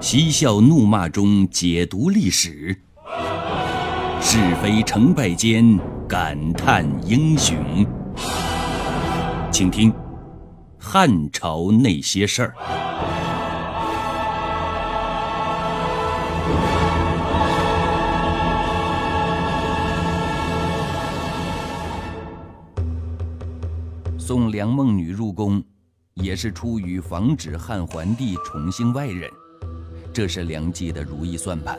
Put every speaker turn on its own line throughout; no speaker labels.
嬉笑怒骂中解读历史，是非成败间感叹英雄。请听《汉朝那些事儿》。送梁梦女入宫，也是出于防止汉桓帝宠幸外人，这是梁冀的如意算盘。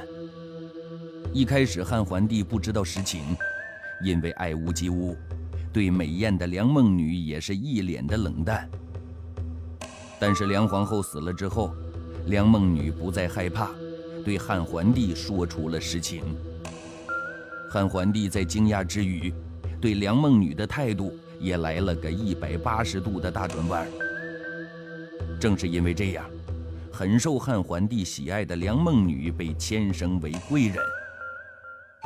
一开始汉桓帝不知道实情，因为爱屋及乌，对美艳的梁梦女也是一脸的冷淡。但是梁皇后死了之后，梁梦女不再害怕，对汉桓帝说出了实情。汉桓帝在惊讶之余，对梁梦女的态度。也来了个一百八十度的大转弯。正是因为这样，很受汉桓帝喜爱的梁梦女被迁升为贵人。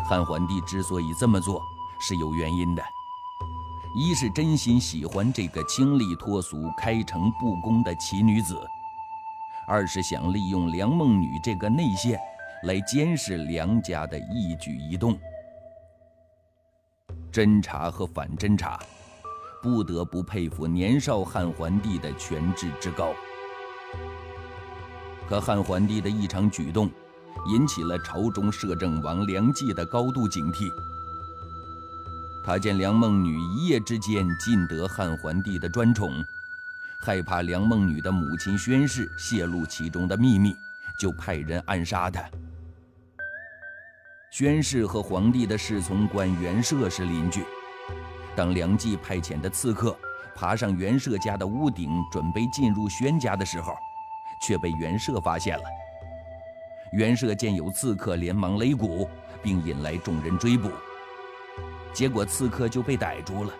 汉桓帝之所以这么做，是有原因的：一是真心喜欢这个清丽脱俗、开诚布公的奇女子；二是想利用梁梦女这个内线，来监视梁家的一举一动。侦查和反侦查。不得不佩服年少汉桓帝的权智之高。可汉桓帝的异常举动，引起了朝中摄政王梁冀的高度警惕。他见梁梦女一夜之间尽得汉桓帝的专宠，害怕梁梦女的母亲宣氏泄露其中的秘密，就派人暗杀她。宣氏和皇帝的侍从官袁绍是邻居。当梁冀派遣的刺客爬上袁绍家的屋顶，准备进入宣家的时候，却被袁赦发现了。袁赦见有刺客，连忙擂鼓，并引来众人追捕。结果刺客就被逮住了。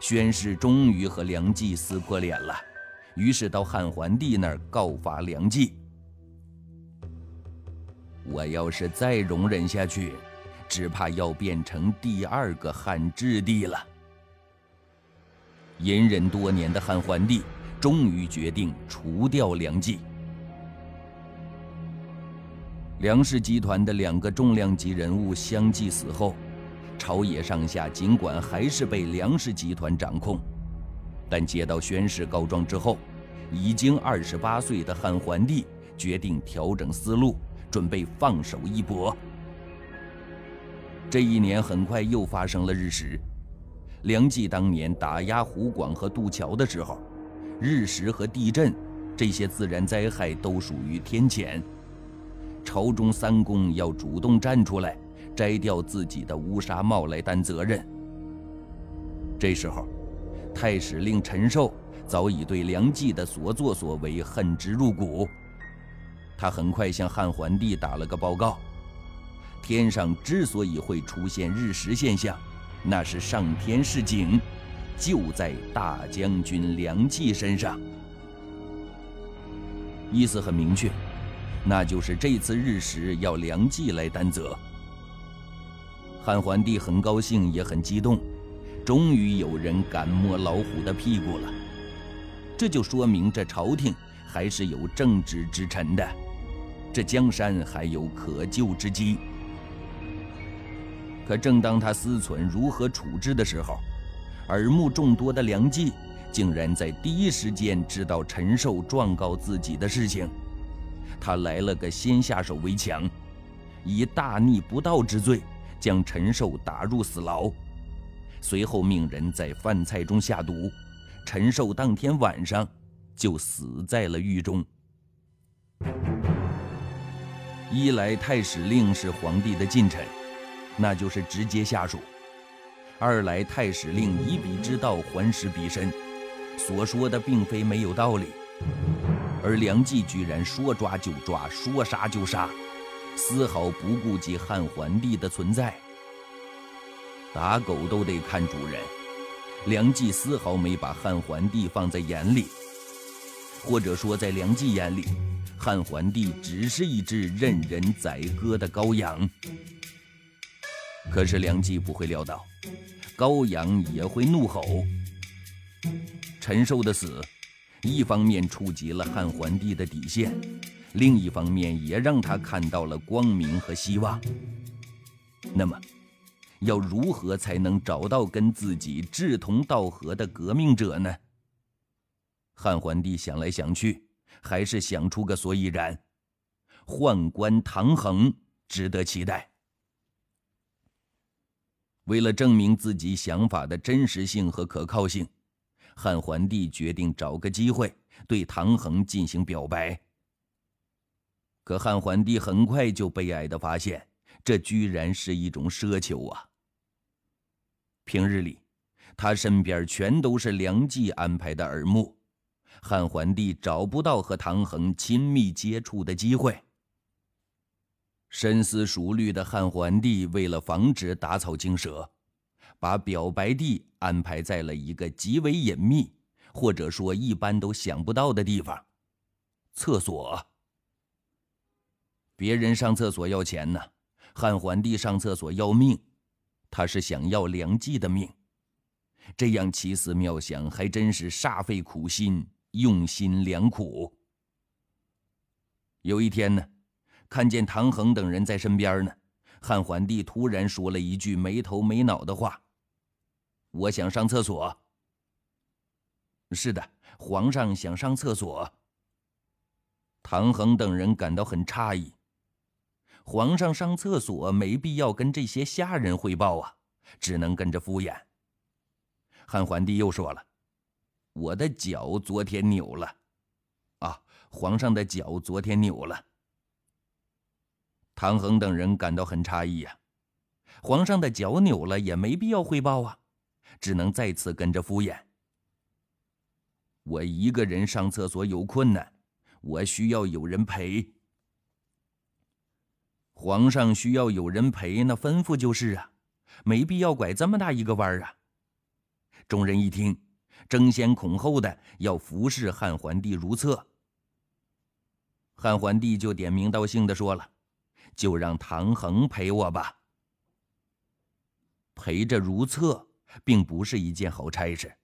宣誓终于和梁冀撕破脸了，于是到汉桓帝那儿告发梁冀。我要是再容忍下去。只怕要变成第二个汉质帝了。隐忍多年的汉桓帝终于决定除掉梁冀。梁氏集团的两个重量级人物相继死后，朝野上下尽管还是被梁氏集团掌控，但接到宣誓告状之后，已经二十八岁的汉桓帝决定调整思路，准备放手一搏。这一年很快又发生了日食。梁冀当年打压湖广和渡桥的时候，日食和地震这些自然灾害都属于天谴。朝中三公要主动站出来，摘掉自己的乌纱帽来担责任。这时候，太史令陈寿早已对梁冀的所作所为恨之入骨。他很快向汉桓帝打了个报告。天上之所以会出现日食现象，那是上天示警，就在大将军梁冀身上。意思很明确，那就是这次日食要梁冀来担责。汉桓帝很高兴，也很激动，终于有人敢摸老虎的屁股了。这就说明这朝廷还是有正直之臣的，这江山还有可救之机。可正当他思忖如何处置的时候，耳目众多的梁冀竟然在第一时间知道陈寿状告自己的事情。他来了个先下手为强，以大逆不道之罪将陈寿打入死牢，随后命人在饭菜中下毒，陈寿当天晚上就死在了狱中。一来太史令是皇帝的近臣。那就是直接下属。二来，太史令以彼之道还施彼身，所说的并非没有道理。而梁冀居然说抓就抓，说杀就杀，丝毫不顾及汉桓帝的存在。打狗都得看主人，梁冀丝毫没把汉桓帝放在眼里，或者说，在梁冀眼里，汉桓帝只是一只任人宰割的羔羊。可是梁冀不会料到，羔羊也会怒吼。陈寿的死，一方面触及了汉桓帝的底线，另一方面也让他看到了光明和希望。那么，要如何才能找到跟自己志同道合的革命者呢？汉桓帝想来想去，还是想出个所以然：宦官唐衡值得期待。为了证明自己想法的真实性和可靠性，汉桓帝决定找个机会对唐衡进行表白。可汉桓帝很快就悲哀的发现，这居然是一种奢求啊！平日里，他身边全都是梁冀安排的耳目，汉桓帝找不到和唐衡亲密接触的机会。深思熟虑的汉桓帝为了防止打草惊蛇，把表白地安排在了一个极为隐秘，或者说一般都想不到的地方——厕所。别人上厕所要钱呢，汉桓帝上厕所要命，他是想要梁冀的命。这样奇思妙想，还真是煞费苦心，用心良苦。有一天呢，看见唐恒等人在身边呢，汉桓帝突然说了一句没头没脑的话：“我想上厕所。”是的，皇上想上厕所。唐衡等人感到很诧异。皇上上厕所没必要跟这些下人汇报啊，只能跟着敷衍。汉桓帝又说了：“我的脚昨天扭了，啊，皇上的脚昨天扭了。”唐衡等人感到很诧异呀，皇上的脚扭了也没必要汇报啊，只能再次跟着敷衍。我一个人上厕所有困难，我需要有人陪。皇上需要有人陪，那吩咐就是啊，没必要拐这么大一个弯啊。众人一听，争先恐后的要服侍汉桓帝如厕。汉桓帝就点名道姓的说了：“就让唐恒陪我吧。”陪着如厕，并不是一件好差事。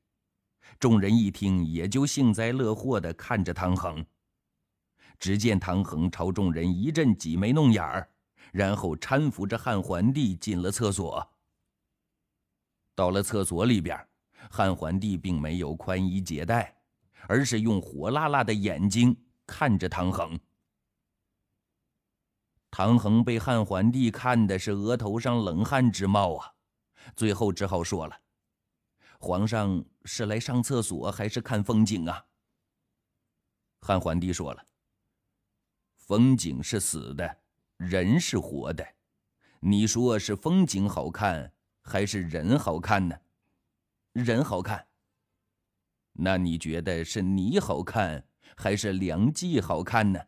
众人一听，也就幸灾乐祸的看着唐恒。只见唐衡朝众人一阵挤眉弄眼儿。然后搀扶着汉桓帝进了厕所。到了厕所里边，汉桓帝并没有宽衣解带，而是用火辣辣的眼睛看着唐衡。唐衡被汉桓帝看的是额头上冷汗直冒啊，最后只好说了：“皇上是来上厕所还是看风景啊？”汉桓帝说了：“风景是死的。”人是活的，你说是风景好看还是人好看呢？人好看。那你觉得是你好看还是梁冀好看呢？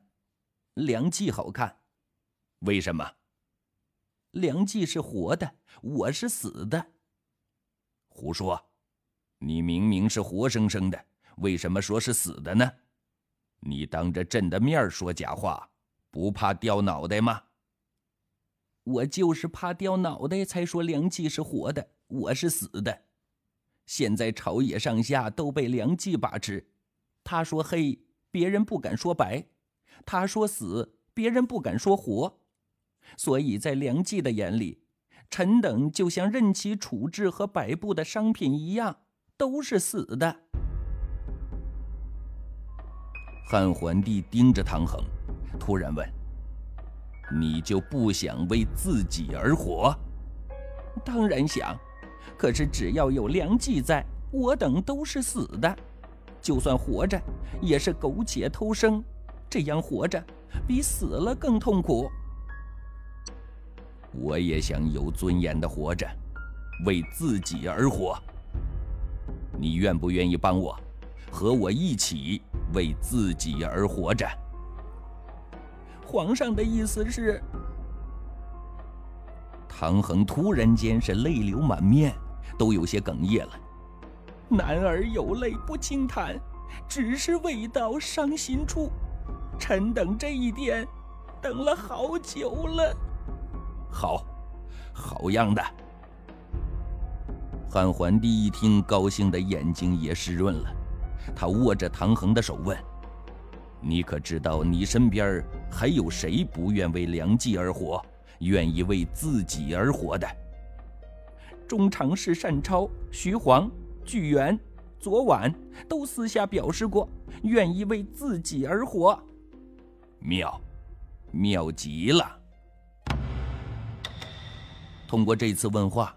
梁冀好看。为什么？梁冀是活的，我是死的。胡说！你明明是活生生的，为什么说是死的呢？你当着朕的面说假话。不怕掉脑袋吗？我就是怕掉脑袋才说梁冀是活的，我是死的。现在朝野上下都被梁冀把持，他说黑，别人不敢说白；他说死，别人不敢说活。所以在梁冀的眼里，臣等就像任其处置和摆布的商品一样，都是死的。汉桓帝盯着唐衡。突然问：“你就不想为自己而活？”“当然想，可是只要有梁冀在，我等都是死的。就算活着，也是苟且偷生。这样活着，比死了更痛苦。”“我也想有尊严的活着，为自己而活。你愿不愿意帮我，和我一起为自己而活着？”皇上的意思是，唐恒突然间是泪流满面，都有些哽咽了。男儿有泪不轻弹，只是未到伤心处。臣等这一天等了好久了。好，好样的！汉桓帝一听，高兴的眼睛也湿润了。他握着唐衡的手问：“你可知道，你身边还有谁不愿为良计而活，愿意为自己而活的？
中常侍单超、徐晃、巨源、左婉都私下表示过，愿意为自己而活。
妙，妙极了！通过这次问话，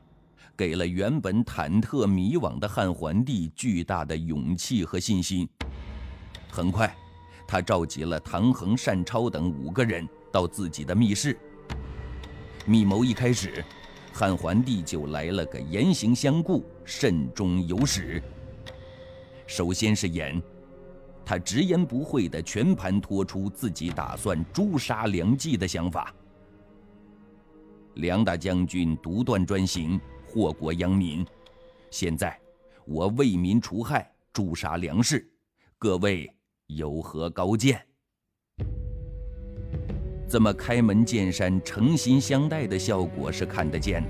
给了原本忐忑迷惘的汉桓帝巨大的勇气和信心。很快。他召集了唐衡、单超等五个人到自己的密室。密谋一开始，汉桓帝就来了个言行相顾、慎终有始。首先是言，他直言不讳地全盘托出自己打算诛杀梁冀的想法。梁大将军独断专行，祸国殃民。现在我为民除害，诛杀梁氏，各位。有何高见？这么开门见山、诚心相待的效果是看得见的。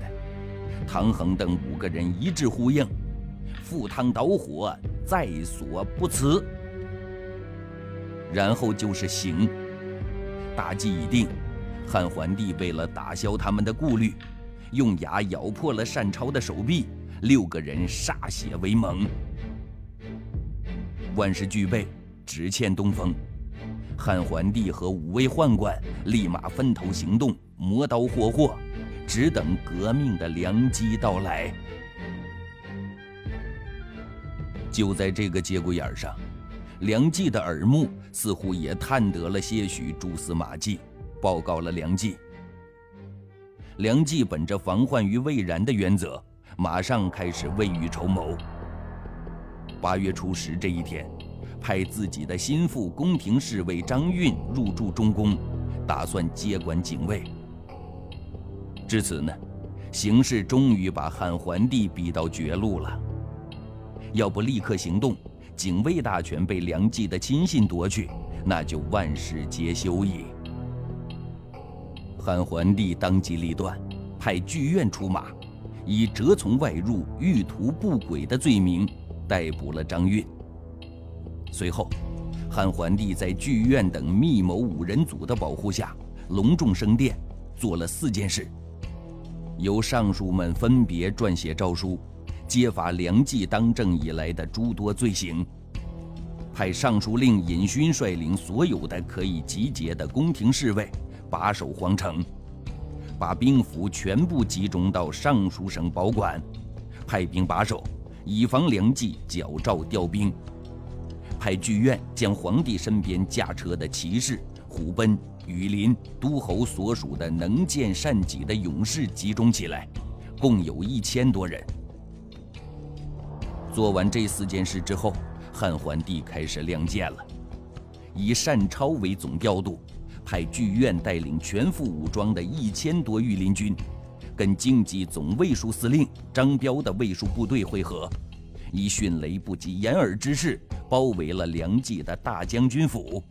唐衡等五个人一致呼应：“赴汤蹈火，在所不辞。”然后就是行。大计已定，汉桓帝为了打消他们的顾虑，用牙咬破了单超的手臂，六个人歃血为盟。万事俱备。只欠东风，汉桓帝和五位宦官立马分头行动，磨刀霍霍，只等革命的良机到来。就在这个节骨眼上，梁冀的耳目似乎也探得了些许蛛丝马迹，报告了梁冀。梁冀本着防患于未然的原则，马上开始未雨绸缪。八月初十这一天。派自己的心腹宫廷侍卫张运入驻中宫，打算接管警卫。至此呢，形势终于把汉桓帝逼到绝路了。要不立刻行动，警卫大权被梁冀的亲信夺去，那就万事皆休矣。汉桓帝当机立断，派剧院出马，以折从外入、欲图不轨的罪名逮捕了张运。随后，汉桓帝在剧院等密谋五人组的保护下，隆重升殿，做了四件事：由尚书们分别撰写诏书，揭发梁冀当政以来的诸多罪行；派尚书令尹勋率领所有的可以集结的宫廷侍卫，把守皇城，把兵符全部集中到尚书省保管，派兵把守，以防梁冀矫诏调兵。派剧院将皇帝身边驾车的骑士、虎贲、羽林、都侯所属的能见善己的勇士集中起来，共有一千多人。做完这四件事之后，汉桓帝开始亮剑了，以单超为总调度，派剧院带领全副武装的一千多御林军，跟京畿总卫戍司令张彪的卫戍部队会合。以迅雷不及掩耳之势包围了梁冀的大将军府。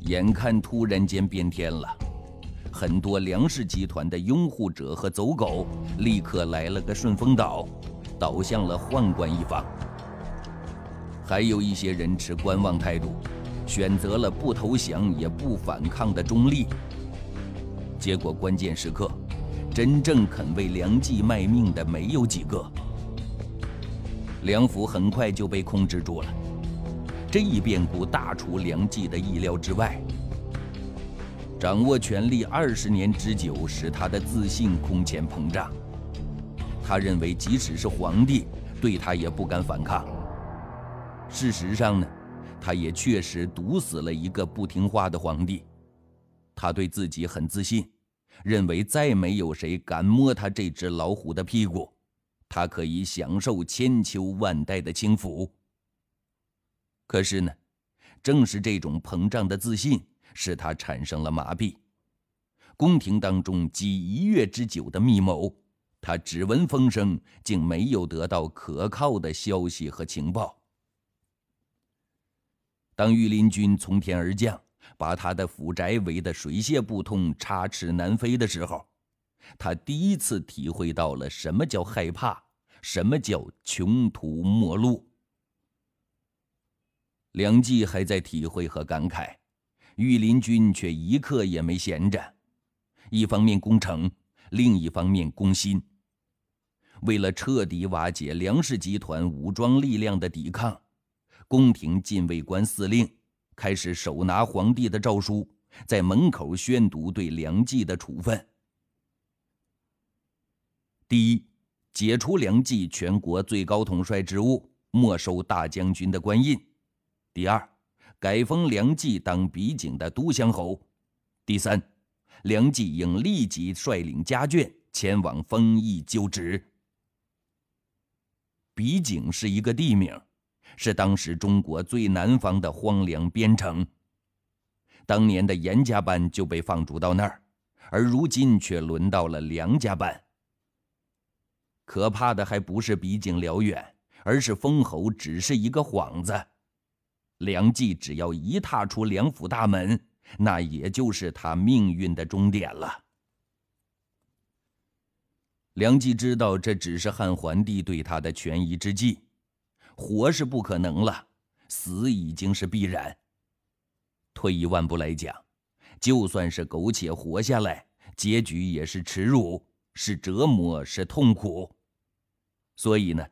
眼看突然间变天了，很多梁氏集团的拥护者和走狗立刻来了个顺风倒，倒向了宦官一方。还有一些人持观望态度，选择了不投降也不反抗的中立。结果关键时刻，真正肯为梁冀卖命的没有几个。梁府很快就被控制住了，这一变故大出梁冀的意料之外。掌握权力二十年之久，使他的自信空前膨胀。他认为，即使是皇帝，对他也不敢反抗。事实上呢，他也确实毒死了一个不听话的皇帝。他对自己很自信，认为再没有谁敢摸他这只老虎的屁股。他可以享受千秋万代的清福。可是呢，正是这种膨胀的自信，使他产生了麻痹。宫廷当中几一月之久的密谋，他只闻风声，竟没有得到可靠的消息和情报。当御林军从天而降，把他的府宅围得水泄不通、插翅难飞的时候，他第一次体会到了什么叫害怕。什么叫穷途末路？梁冀还在体会和感慨，御林军却一刻也没闲着，一方面攻城，另一方面攻心。为了彻底瓦解梁氏集团武装力量的抵抗，宫廷禁卫官司令开始手拿皇帝的诏书，在门口宣读对梁冀的处分。第一，解除梁冀全国最高统帅职务，没收大将军的官印；第二，改封梁冀当比景的都乡侯；第三，梁冀应立即率领家眷前往丰邑就职。比景是一个地名，是当时中国最南方的荒凉边城。当年的严家班就被放逐到那儿，而如今却轮到了梁家班。可怕的还不是比景辽远，而是封侯只是一个幌子。梁冀只要一踏出梁府大门，那也就是他命运的终点了。梁冀知道这只是汉桓帝对他的权宜之计，活是不可能了，死已经是必然。退一万步来讲，就算是苟且活下来，结局也是耻辱，是折磨，是痛苦。所以呢，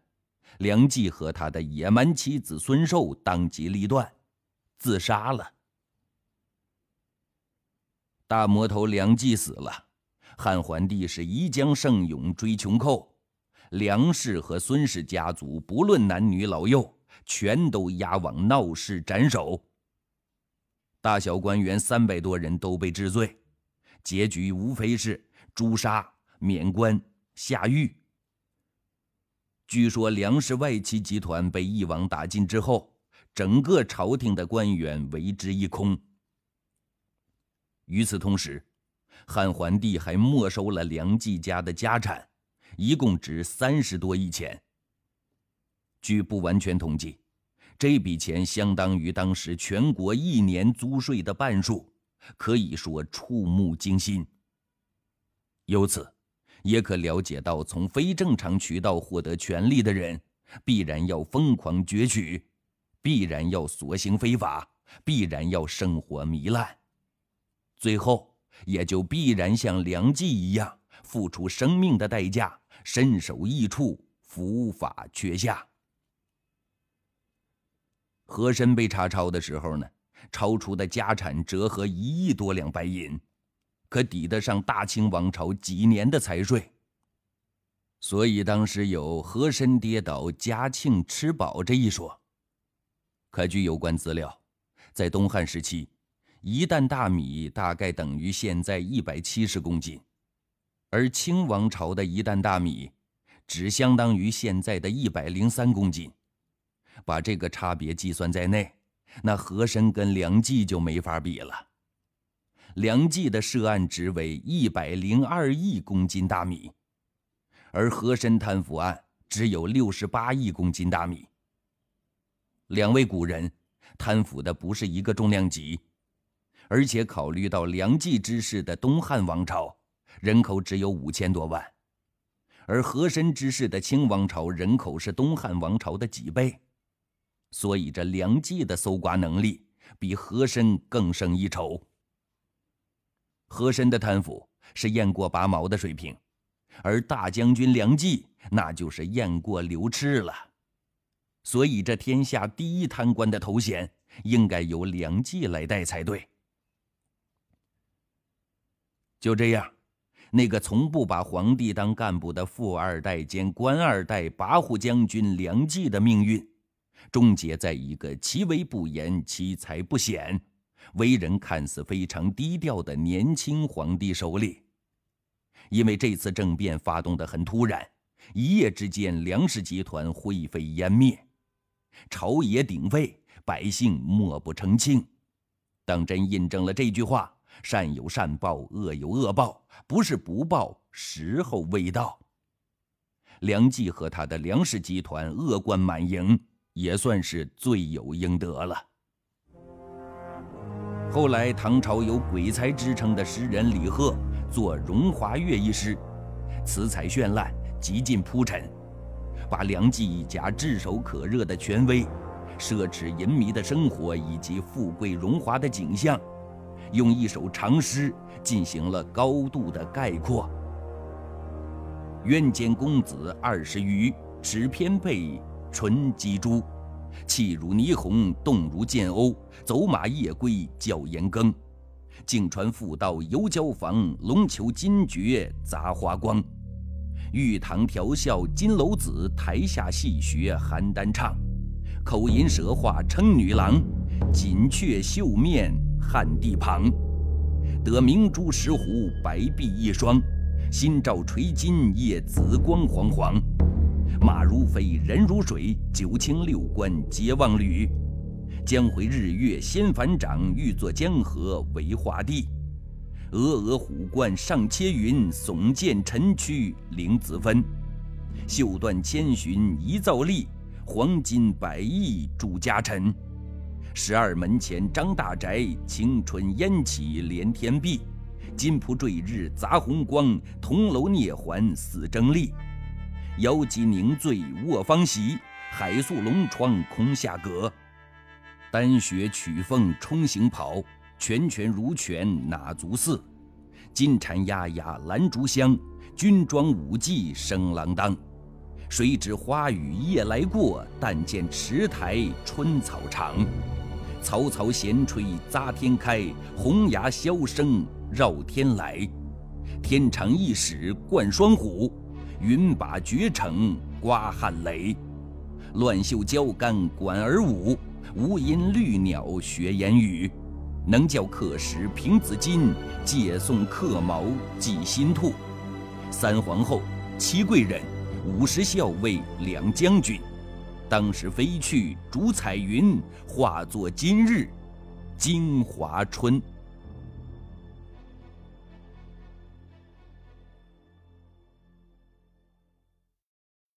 梁冀和他的野蛮妻子孙寿当机立断，自杀了。大魔头梁冀死了。汉桓帝是一将胜勇追穷寇，梁氏和孙氏家族不论男女老幼，全都押往闹市斩首。大小官员三百多人都被治罪，结局无非是诛杀、免官、下狱。据说梁氏外戚集团被一网打尽之后，整个朝廷的官员为之一空。与此同时，汉桓帝还没收了梁冀家的家产，一共值三十多亿钱。据不完全统计，这笔钱相当于当时全国一年租税的半数，可以说触目惊心。由此，也可了解到，从非正常渠道获得权力的人，必然要疯狂攫取，必然要所行非法，必然要生活糜烂，最后。也就必然像梁冀一样，付出生命的代价，身首异处，伏法阙下。和珅被查抄的时候呢，超出的家产折合一亿多两白银，可抵得上大清王朝几年的财税。所以当时有“和珅跌倒，嘉庆吃饱”这一说。可据有关资料，在东汉时期。一担大米大概等于现在一百七十公斤，而清王朝的一担大米只相当于现在的一百零三公斤。把这个差别计算在内，那和珅跟梁冀就没法比了。梁冀的涉案值为一百零二亿公斤大米，而和珅贪腐案只有六十八亿公斤大米。两位古人贪腐的不是一个重量级。而且考虑到梁冀之世的东汉王朝人口只有五千多万，而和珅之世的清王朝人口是东汉王朝的几倍，所以这梁冀的搜刮能力比和珅更胜一筹。和珅的贪腐是雁过拔毛的水平，而大将军梁冀那就是雁过留翅了，所以这天下第一贪官的头衔应该由梁冀来带才对。就这样，那个从不把皇帝当干部的富二代兼官二代跋扈将军梁冀的命运，终结在一个其为不言、其才不显、为人看似非常低调的年轻皇帝手里。因为这次政变发动的很突然，一夜之间梁氏集团灰飞烟灭，朝野鼎沸，百姓莫不称庆。当真印证了这句话。善有善报，恶有恶报，不是不报，时候未到。梁冀和他的梁氏集团恶贯满盈，也算是罪有应得了。后来，唐朝有鬼才之称的诗人李贺作《荣华月》一诗，词采绚烂，极尽铺陈，把梁冀一家炙手可热的权威，奢侈淫靡的生活以及富贵荣华的景象，用一首长诗进行了高度的概括。愿见公子二十余，持偏佩，唇击珠，气如霓虹，动如剑鸥，走马夜归叫严更。镜川复道游交房，龙裘金爵杂花光。玉堂调笑金楼子，台下戏学邯郸唱。口吟舌话称女郎，锦雀绣面汉地旁。得明珠石斛白璧一双，心照垂金叶紫光煌煌。马如飞人如水，九卿六官皆望履。将回日月先反掌，欲作江河为画地。峨峨虎冠上切云，耸剑沉曲凌子分。袖断千寻一造丽，黄金百亿铸家臣。十二门前张大宅，青春烟起连天碧。金铺坠日杂红光，铜楼涅环似争丽。瑶姬凝醉卧方席，海宿龙窗空下阁。丹雪曲凤冲行袍，拳拳如拳哪足似？金蝉鸦鸦兰竹香，军装舞伎声锒铛。谁知花雨夜来过，但见池台春草长。草草闲吹杂天开，红牙箫声绕天来。天长一矢贯双虎，云把绝城刮汉雷。乱袖交杆管儿舞。无音绿鸟学言语，能教客食平紫金，借送客毛记新兔。三皇后、七贵人、五十校尉、两将军，当时飞去逐彩云，化作今日，京华春。